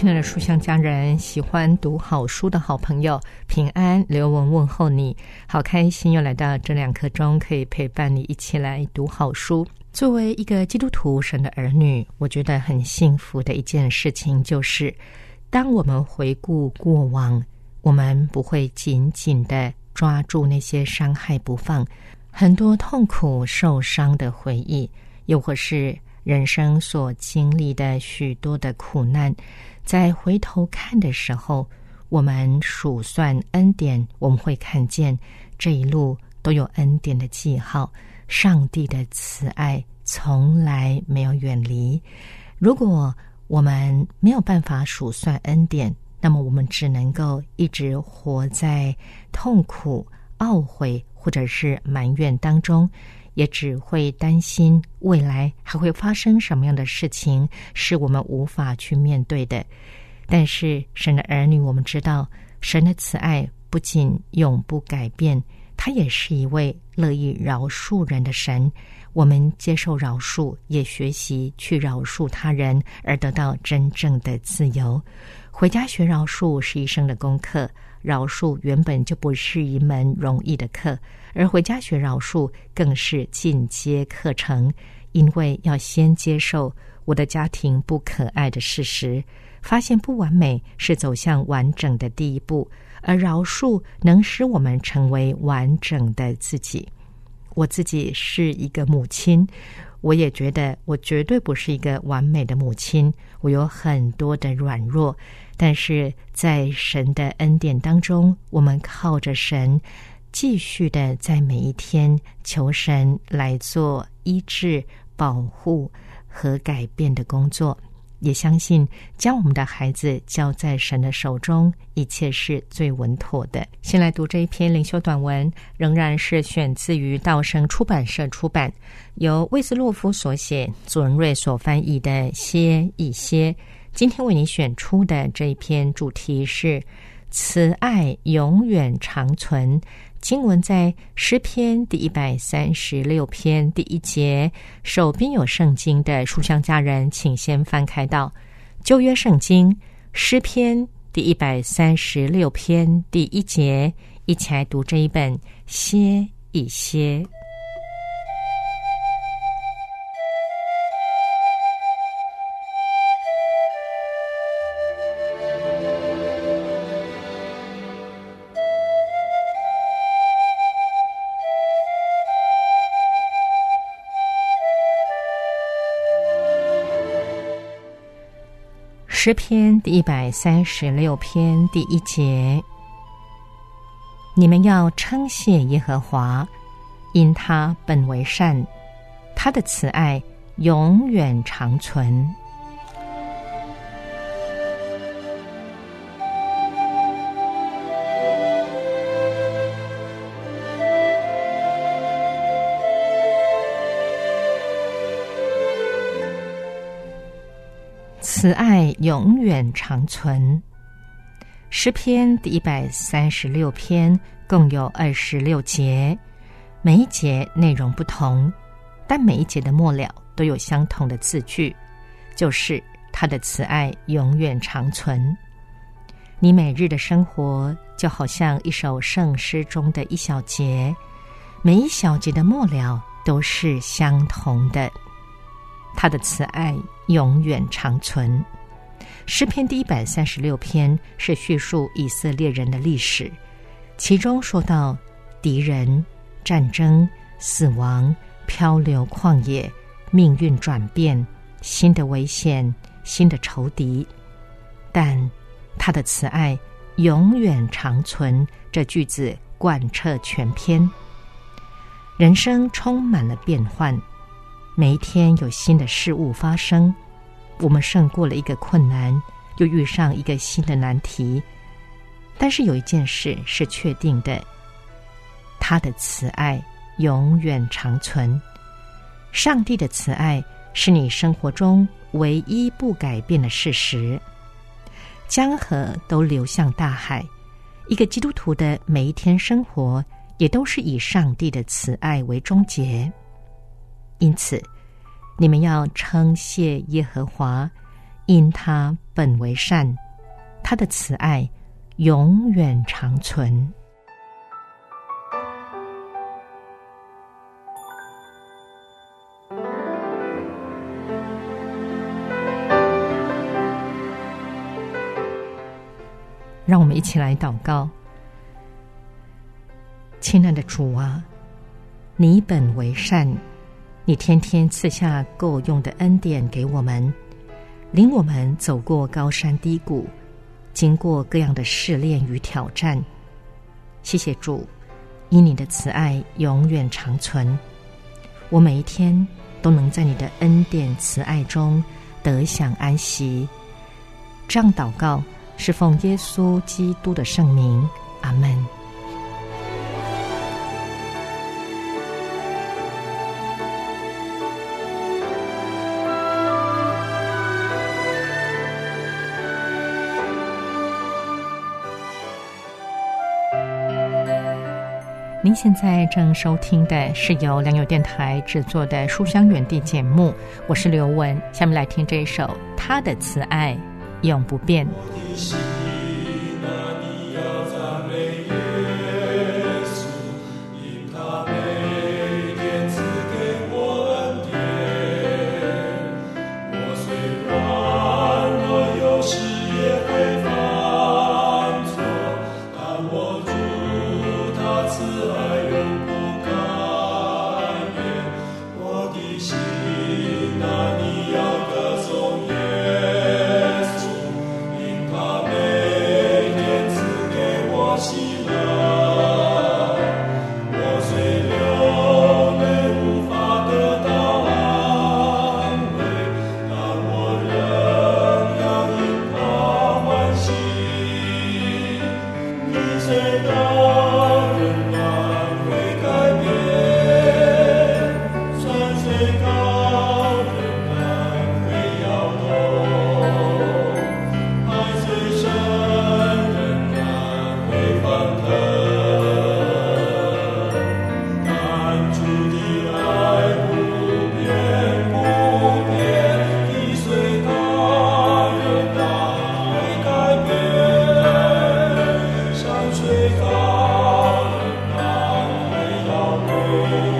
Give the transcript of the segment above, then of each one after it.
亲爱的书香家人，喜欢读好书的好朋友，平安，刘文问候你，好开心又来到这两刻钟，可以陪伴你一起来读好书。作为一个基督徒神的儿女，我觉得很幸福的一件事情，就是当我们回顾过往，我们不会紧紧的抓住那些伤害不放，很多痛苦受伤的回忆，又或是人生所经历的许多的苦难。在回头看的时候，我们数算恩典，我们会看见这一路都有恩典的记号。上帝的慈爱从来没有远离。如果我们没有办法数算恩典，那么我们只能够一直活在痛苦、懊悔或者是埋怨当中，也只会担心未来还会发生什么样的事情，是我们无法去面对的。但是神的儿女，我们知道，神的慈爱不仅永不改变，他也是一位乐意饶恕人的神。我们接受饶恕，也学习去饶恕他人，而得到真正的自由。回家学饶恕是一生的功课，饶恕原本就不是一门容易的课，而回家学饶恕更是进阶课程，因为要先接受我的家庭不可爱的事实。发现不完美是走向完整的第一步，而饶恕能使我们成为完整的自己。我自己是一个母亲，我也觉得我绝对不是一个完美的母亲，我有很多的软弱。但是在神的恩典当中，我们靠着神，继续的在每一天求神来做医治、保护和改变的工作。也相信将我们的孩子交在神的手中，一切是最稳妥的。先来读这一篇灵修短文，仍然是选自于道生出版社出版，由魏斯洛夫所写，祖仁瑞所翻译的《歇一歇》。今天为你选出的这一篇主题是“慈爱永远长存”。经文在诗篇第一百三十六篇第一节，手边有圣经的书香家人，请先翻开到旧约圣经诗篇第一百三十六篇第一节，一起来读这一本歇一歇。诗篇第一百三十六篇第一节：你们要称谢耶和华，因他本为善，他的慈爱永远长存。慈爱永远长存。诗篇第一百三十六篇共有二十六节，每一节内容不同，但每一节的末了都有相同的字句，就是他的慈爱永远长存。你每日的生活就好像一首圣诗中的一小节，每一小节的末了都是相同的。他的慈爱永远长存。诗篇第一百三十六篇是叙述以色列人的历史，其中说到敌人、战争、死亡、漂流旷野、命运转变、新的危险、新的仇敌，但他的慈爱永远长存。这句子贯彻全篇。人生充满了变幻，每一天有新的事物发生。我们胜过了一个困难，又遇上一个新的难题。但是有一件事是确定的，他的慈爱永远长存。上帝的慈爱是你生活中唯一不改变的事实。江河都流向大海，一个基督徒的每一天生活也都是以上帝的慈爱为终结。因此，你们要称谢耶和华，因他本为善，他的慈爱。永远长存。让我们一起来祷告，亲爱的主啊，你本为善，你天天赐下够用的恩典给我们，领我们走过高山低谷。经过各样的试炼与挑战，谢谢主，因你的慈爱永远长存。我每一天都能在你的恩典慈爱中得享安息。这样祷告是奉耶稣基督的圣名，阿门。您现在正收听的是由良友电台制作的《书香园地》节目，我是刘雯。下面来听这一首《他的慈爱永不变》。Oh.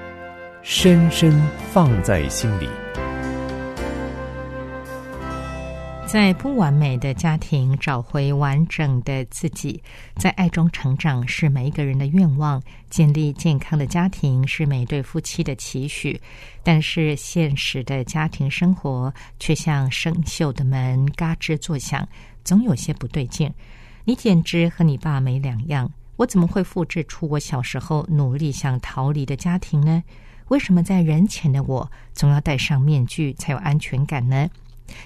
深深放在心里。在不完美的家庭找回完整的自己，在爱中成长是每一个人的愿望。建立健康的家庭是每对夫妻的期许，但是现实的家庭生活却像生锈的门，嘎吱作响，总有些不对劲。你简直和你爸没两样。我怎么会复制出我小时候努力想逃离的家庭呢？为什么在人前的我总要戴上面具才有安全感呢？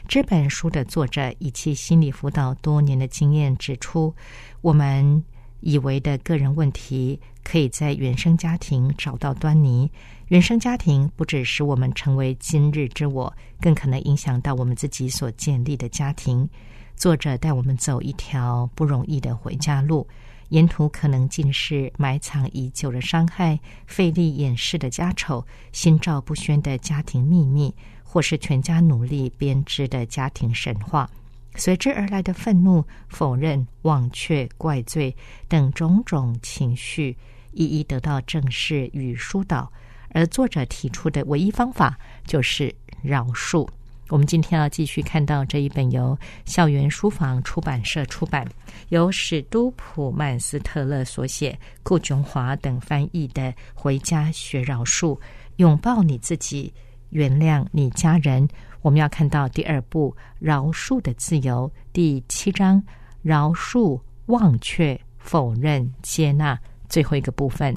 这本书的作者以其心理辅导多年的经验指出，我们以为的个人问题可以在原生家庭找到端倪。原生家庭不只使我们成为今日之我，更可能影响到我们自己所建立的家庭。作者带我们走一条不容易的回家路。沿途可能尽是埋藏已久的伤害、费力掩饰的家丑、心照不宣的家庭秘密，或是全家努力编织的家庭神话。随之而来的愤怒、否认、忘却、怪罪等种种情绪，一一得到正视与疏导。而作者提出的唯一方法，就是饶恕。我们今天要继续看到这一本由校园书房出版社出版、由史都普曼斯特勒所写、顾琼华等翻译的《回家学饶恕，拥抱你自己，原谅你家人》。我们要看到第二部《饶恕的自由》第七章“饶恕、忘却、否认、接纳”最后一个部分。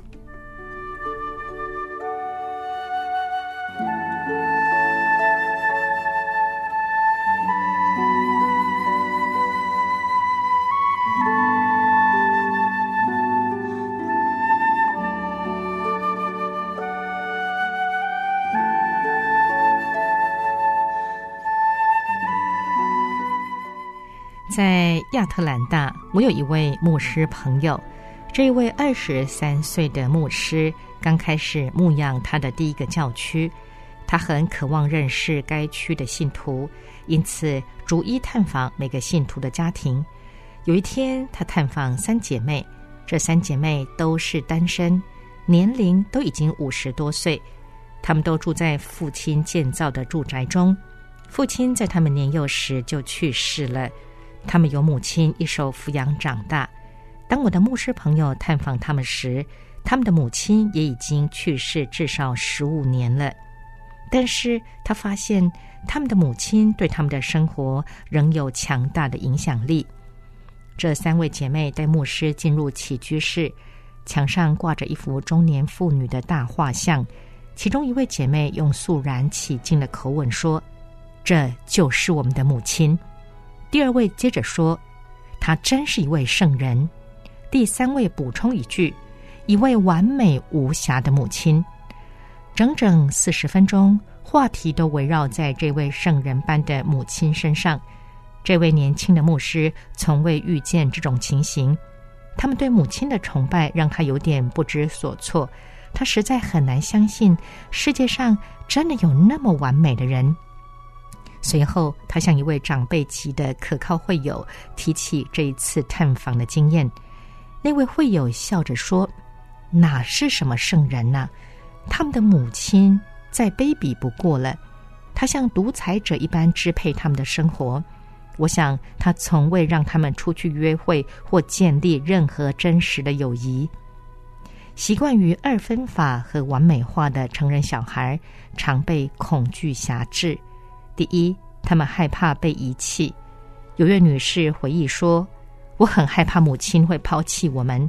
亚特兰大，我有一位牧师朋友。这一位二十三岁的牧师刚开始牧养他的第一个教区，他很渴望认识该区的信徒，因此逐一探访每个信徒的家庭。有一天，他探访三姐妹，这三姐妹都是单身，年龄都已经五十多岁，他们都住在父亲建造的住宅中。父亲在他们年幼时就去世了。他们由母亲一手抚养长大。当我的牧师朋友探访他们时，他们的母亲也已经去世至少十五年了。但是他发现他们的母亲对他们的生活仍有强大的影响力。这三位姐妹带牧师进入起居室，墙上挂着一幅中年妇女的大画像。其中一位姐妹用肃然起敬的口吻说：“这就是我们的母亲。”第二位接着说：“她真是一位圣人。”第三位补充一句：“一位完美无瑕的母亲。”整整四十分钟，话题都围绕在这位圣人般的母亲身上。这位年轻的牧师从未遇见这种情形，他们对母亲的崇拜让他有点不知所措。他实在很难相信世界上真的有那么完美的人。随后，他向一位长辈级的可靠会友提起这一次探访的经验。那位会友笑着说：“哪是什么圣人呢？他们的母亲再卑鄙不过了。他像独裁者一般支配他们的生活。我想，他从未让他们出去约会或建立任何真实的友谊。习惯于二分法和完美化的成人小孩，常被恐惧辖制。”第一，他们害怕被遗弃。有位女士回忆说：“我很害怕母亲会抛弃我们。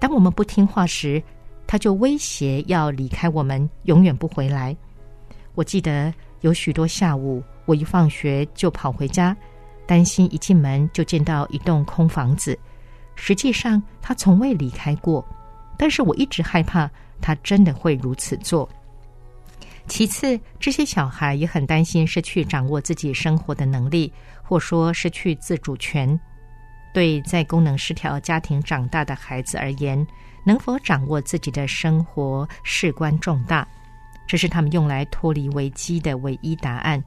当我们不听话时，她就威胁要离开我们，永远不回来。”我记得有许多下午，我一放学就跑回家，担心一进门就见到一栋空房子。实际上，他从未离开过，但是我一直害怕他真的会如此做。其次，这些小孩也很担心失去掌握自己生活的能力，或说失去自主权。对在功能失调家庭长大的孩子而言，能否掌握自己的生活事关重大，这是他们用来脱离危机的唯一答案。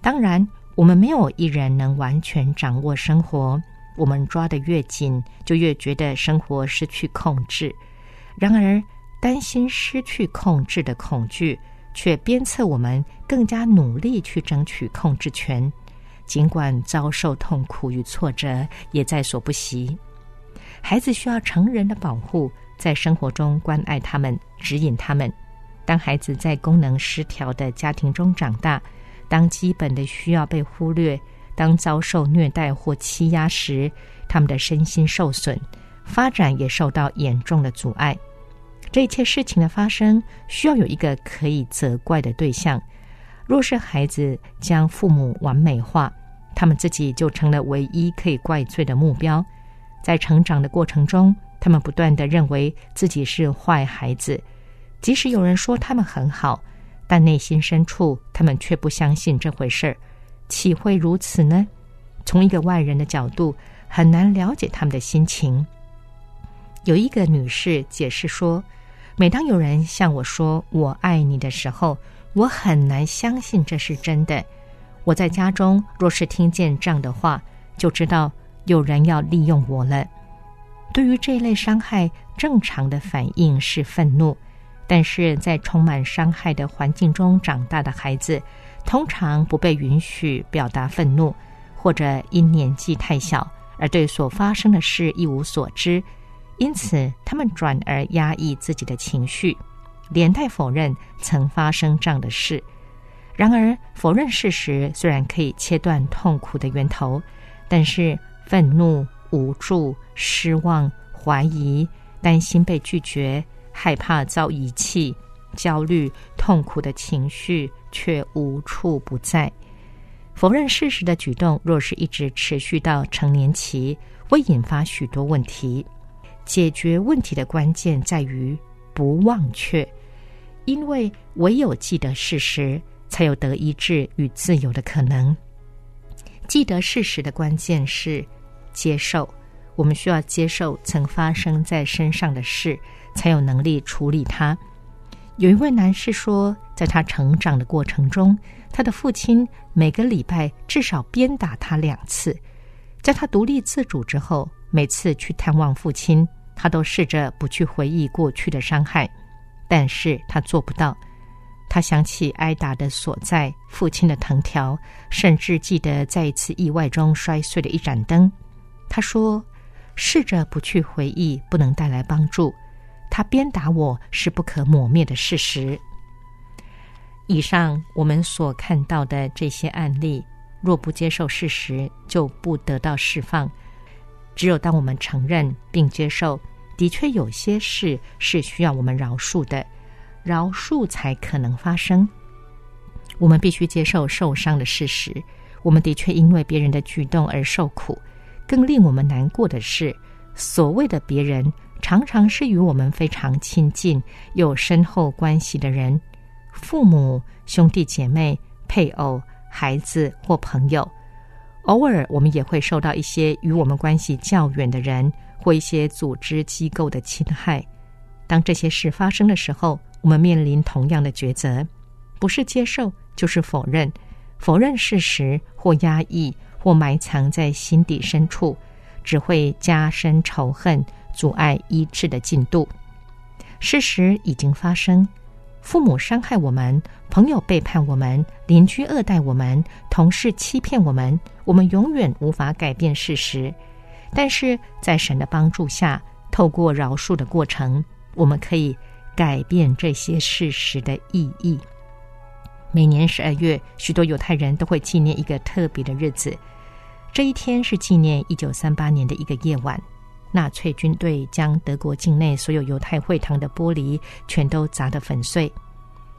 当然，我们没有一人能完全掌握生活，我们抓得越紧，就越觉得生活失去控制。然而，担心失去控制的恐惧。却鞭策我们更加努力去争取控制权，尽管遭受痛苦与挫折也在所不惜。孩子需要成人的保护，在生活中关爱他们，指引他们。当孩子在功能失调的家庭中长大，当基本的需要被忽略，当遭受虐待或欺压时，他们的身心受损，发展也受到严重的阻碍。这一切事情的发生，需要有一个可以责怪的对象。若是孩子将父母完美化，他们自己就成了唯一可以怪罪的目标。在成长的过程中，他们不断的认为自己是坏孩子，即使有人说他们很好，但内心深处他们却不相信这回事儿。岂会如此呢？从一个外人的角度，很难了解他们的心情。有一个女士解释说。每当有人向我说“我爱你”的时候，我很难相信这是真的。我在家中若是听见这样的话，就知道有人要利用我了。对于这类伤害，正常的反应是愤怒，但是在充满伤害的环境中长大的孩子，通常不被允许表达愤怒，或者因年纪太小而对所发生的事一无所知。因此，他们转而压抑自己的情绪，连带否认曾发生这样的事。然而，否认事实虽然可以切断痛苦的源头，但是愤怒、无助、失望、怀疑、担心被拒绝、害怕遭遗弃、焦虑、痛苦的情绪却无处不在。否认事实的举动，若是一直持续到成年期，会引发许多问题。解决问题的关键在于不忘却，因为唯有记得事实，才有得医治与自由的可能。记得事实的关键是接受，我们需要接受曾发生在身上的事，才有能力处理它。有一位男士说，在他成长的过程中，他的父亲每个礼拜至少鞭打他两次。在他独立自主之后，每次去探望父亲。他都试着不去回忆过去的伤害，但是他做不到。他想起挨打的所在，父亲的藤条，甚至记得在一次意外中摔碎的一盏灯。他说：“试着不去回忆，不能带来帮助。他鞭打我是不可磨灭的事实。”以上我们所看到的这些案例，若不接受事实，就不得到释放。只有当我们承认并接受，的确有些事是需要我们饶恕的，饶恕才可能发生。我们必须接受受伤的事实。我们的确因为别人的举动而受苦。更令我们难过的是，所谓的别人常常是与我们非常亲近、有深厚关系的人：父母、兄弟姐妹、配偶、孩子或朋友。偶尔，我们也会受到一些与我们关系较远的人或一些组织机构的侵害。当这些事发生的时候，我们面临同样的抉择：不是接受，就是否认。否认事实，或压抑，或埋藏在心底深处，只会加深仇恨，阻碍医治的进度。事实已经发生。父母伤害我们，朋友背叛我们，邻居恶待我们，同事欺骗我们，我们永远无法改变事实。但是在神的帮助下，透过饶恕的过程，我们可以改变这些事实的意义。每年十二月，许多犹太人都会纪念一个特别的日子，这一天是纪念一九三八年的一个夜晚。纳粹军队将德国境内所有犹太会堂的玻璃全都砸得粉碎。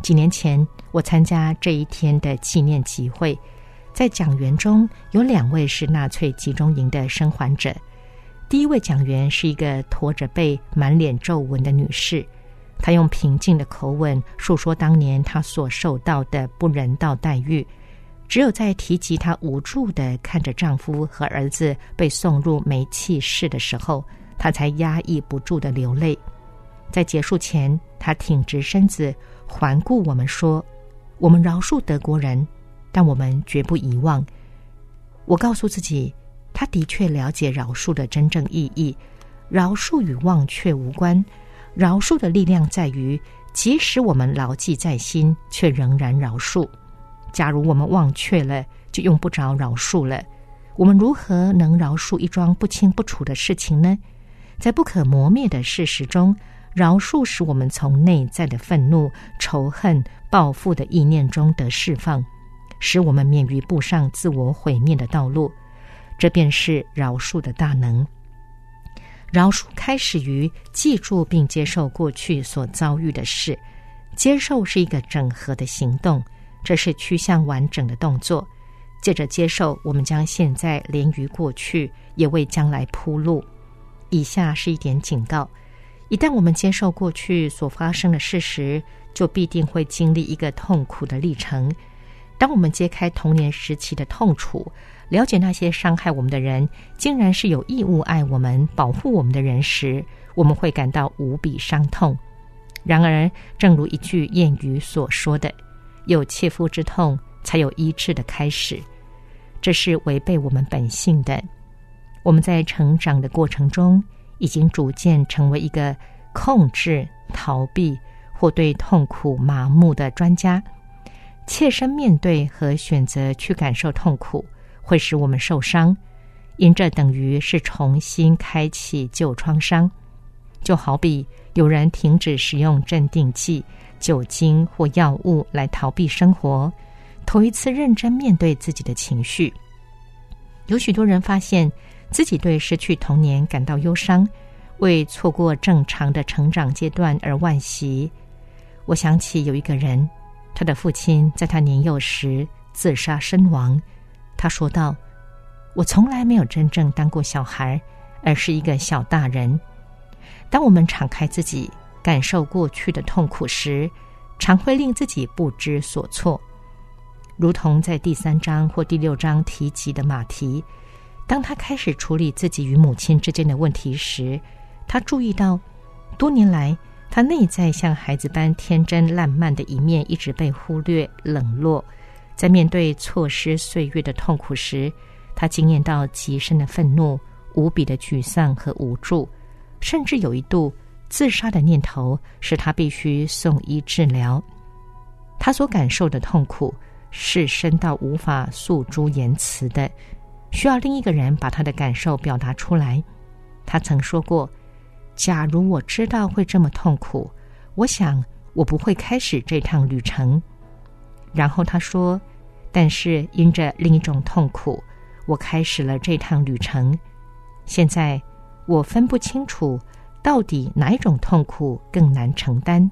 几年前，我参加这一天的纪念集会，在讲员中有两位是纳粹集中营的生还者。第一位讲员是一个驼着背、满脸皱纹的女士，她用平静的口吻述说当年她所受到的不人道待遇。只有在提及她无助的看着丈夫和儿子被送入煤气室的时候，她才压抑不住的流泪。在结束前，她挺直身子，环顾我们说：“我们饶恕德国人，但我们绝不遗忘。”我告诉自己，他的确了解饶恕的真正意义。饶恕与忘却无关，饶恕的力量在于，即使我们牢记在心，却仍然饶恕。假如我们忘却了，就用不着饶恕了。我们如何能饶恕一桩不清不楚的事情呢？在不可磨灭的事实中，饶恕使我们从内在的愤怒、仇恨、报复的意念中得释放，使我们免于步上自我毁灭的道路。这便是饶恕的大能。饶恕开始于记住并接受过去所遭遇的事，接受是一个整合的行动，这是趋向完整的动作。借着接受，我们将现在连于过去，也为将来铺路。以下是一点警告：一旦我们接受过去所发生的事实，就必定会经历一个痛苦的历程。当我们揭开童年时期的痛楚，了解那些伤害我们的人，竟然是有义务爱我们、保护我们的人时，我们会感到无比伤痛。然而，正如一句谚语所说的：“有切肤之痛，才有医治的开始。”这是违背我们本性的。我们在成长的过程中，已经逐渐成为一个控制、逃避或对痛苦麻木的专家。切身面对和选择去感受痛苦。会使我们受伤，因这等于是重新开启旧创伤。就好比有人停止使用镇定剂、酒精或药物来逃避生活，头一次认真面对自己的情绪。有许多人发现自己对失去童年感到忧伤，为错过正常的成长阶段而惋惜。我想起有一个人，他的父亲在他年幼时自杀身亡。他说道：“我从来没有真正当过小孩，而是一个小大人。当我们敞开自己，感受过去的痛苦时，常会令自己不知所措。如同在第三章或第六章提及的马蹄，当他开始处理自己与母亲之间的问题时，他注意到，多年来他内在像孩子般天真烂漫的一面一直被忽略、冷落。”在面对错失岁月的痛苦时，他惊艳到极深的愤怒、无比的沮丧和无助，甚至有一度自杀的念头，使他必须送医治疗。他所感受的痛苦是深到无法诉诸言辞的，需要另一个人把他的感受表达出来。他曾说过：“假如我知道会这么痛苦，我想我不会开始这趟旅程。”然后他说：“但是因着另一种痛苦，我开始了这趟旅程。现在我分不清楚到底哪一种痛苦更难承担。”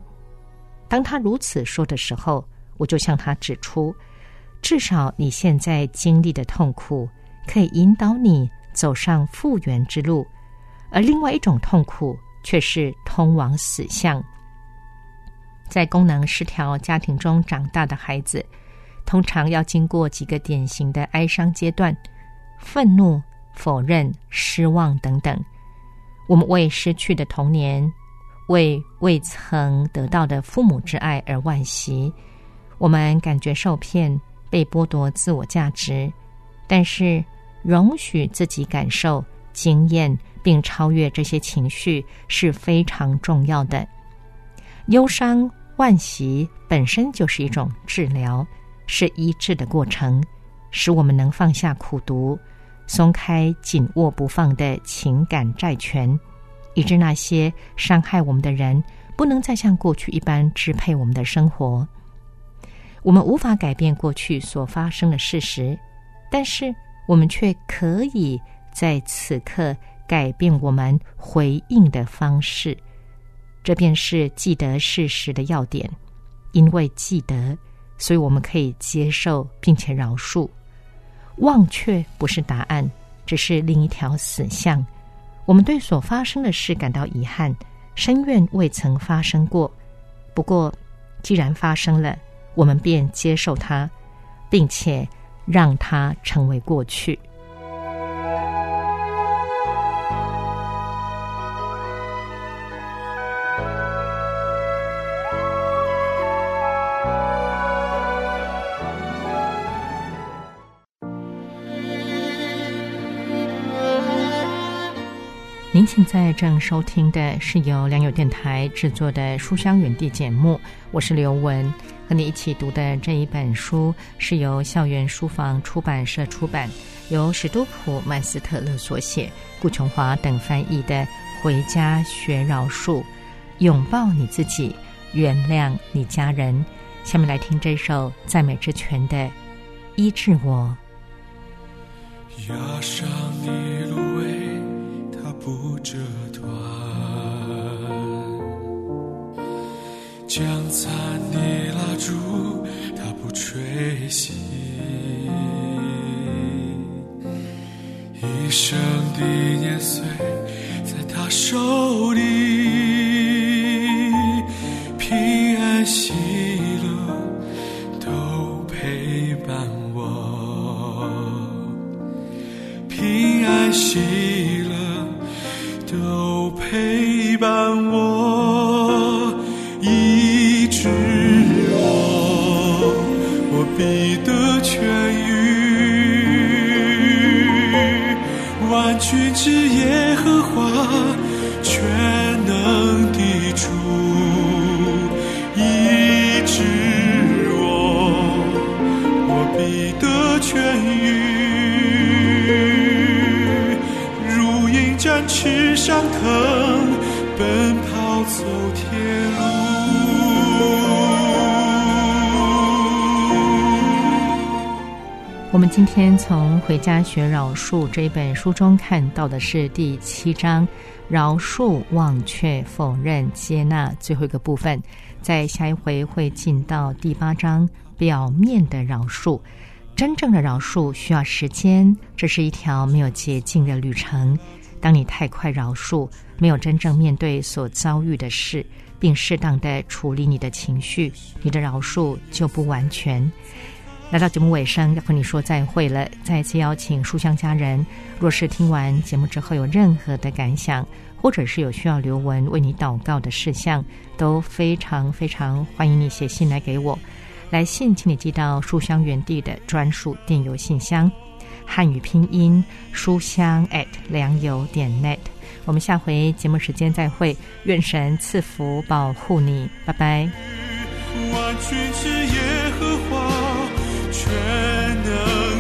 当他如此说的时候，我就向他指出：“至少你现在经历的痛苦可以引导你走上复原之路，而另外一种痛苦却是通往死相。”在功能失调家庭中长大的孩子，通常要经过几个典型的哀伤阶段：愤怒、否认、失望等等。我们为失去的童年，为未曾得到的父母之爱而惋惜。我们感觉受骗，被剥夺自我价值。但是，容许自己感受、经验并超越这些情绪是非常重要的。忧伤、惋惜本身就是一种治疗，是医治的过程，使我们能放下苦毒，松开紧握不放的情感债权，以致那些伤害我们的人不能再像过去一般支配我们的生活。我们无法改变过去所发生的事实，但是我们却可以在此刻改变我们回应的方式。这便是记得事实的要点，因为记得，所以我们可以接受并且饶恕。忘却不是答案，只是另一条死巷。我们对所发生的事感到遗憾，深愿未曾发生过。不过，既然发生了，我们便接受它，并且让它成为过去。现在正收听的是由良友电台制作的《书香园地》节目，我是刘雯，和你一起读的这一本书是由校园书房出版社出版，由史都普曼斯特勒所写，顾琼华等翻译的《回家学饶恕》，拥抱你自己，原谅你家人。下面来听这首赞美之泉的《医治我》。压上你芦苇。不折断，将残的蜡烛，它不吹熄，一生的年岁在他手里，平安喜乐都陪伴我，平安喜。今天从《回家学饶恕》这本书中看到的是第七章“饶恕、忘却、否认、接纳”最后一个部分。在下一回会进到第八章“表面的饶恕”。真正的饶恕需要时间，这是一条没有捷径的旅程。当你太快饶恕，没有真正面对所遭遇的事，并适当的处理你的情绪，你的饶恕就不完全。来到节目尾声，要和你说再会了。再次邀请书香家人，若是听完节目之后有任何的感想，或者是有需要刘文为你祷告的事项，都非常非常欢迎你写信来给我。来信请你寄到书香园地的专属电邮信箱。汉语拼音书香 at 良友点 net，我们下回节目时间再会，愿神赐福保护你，拜拜。全能。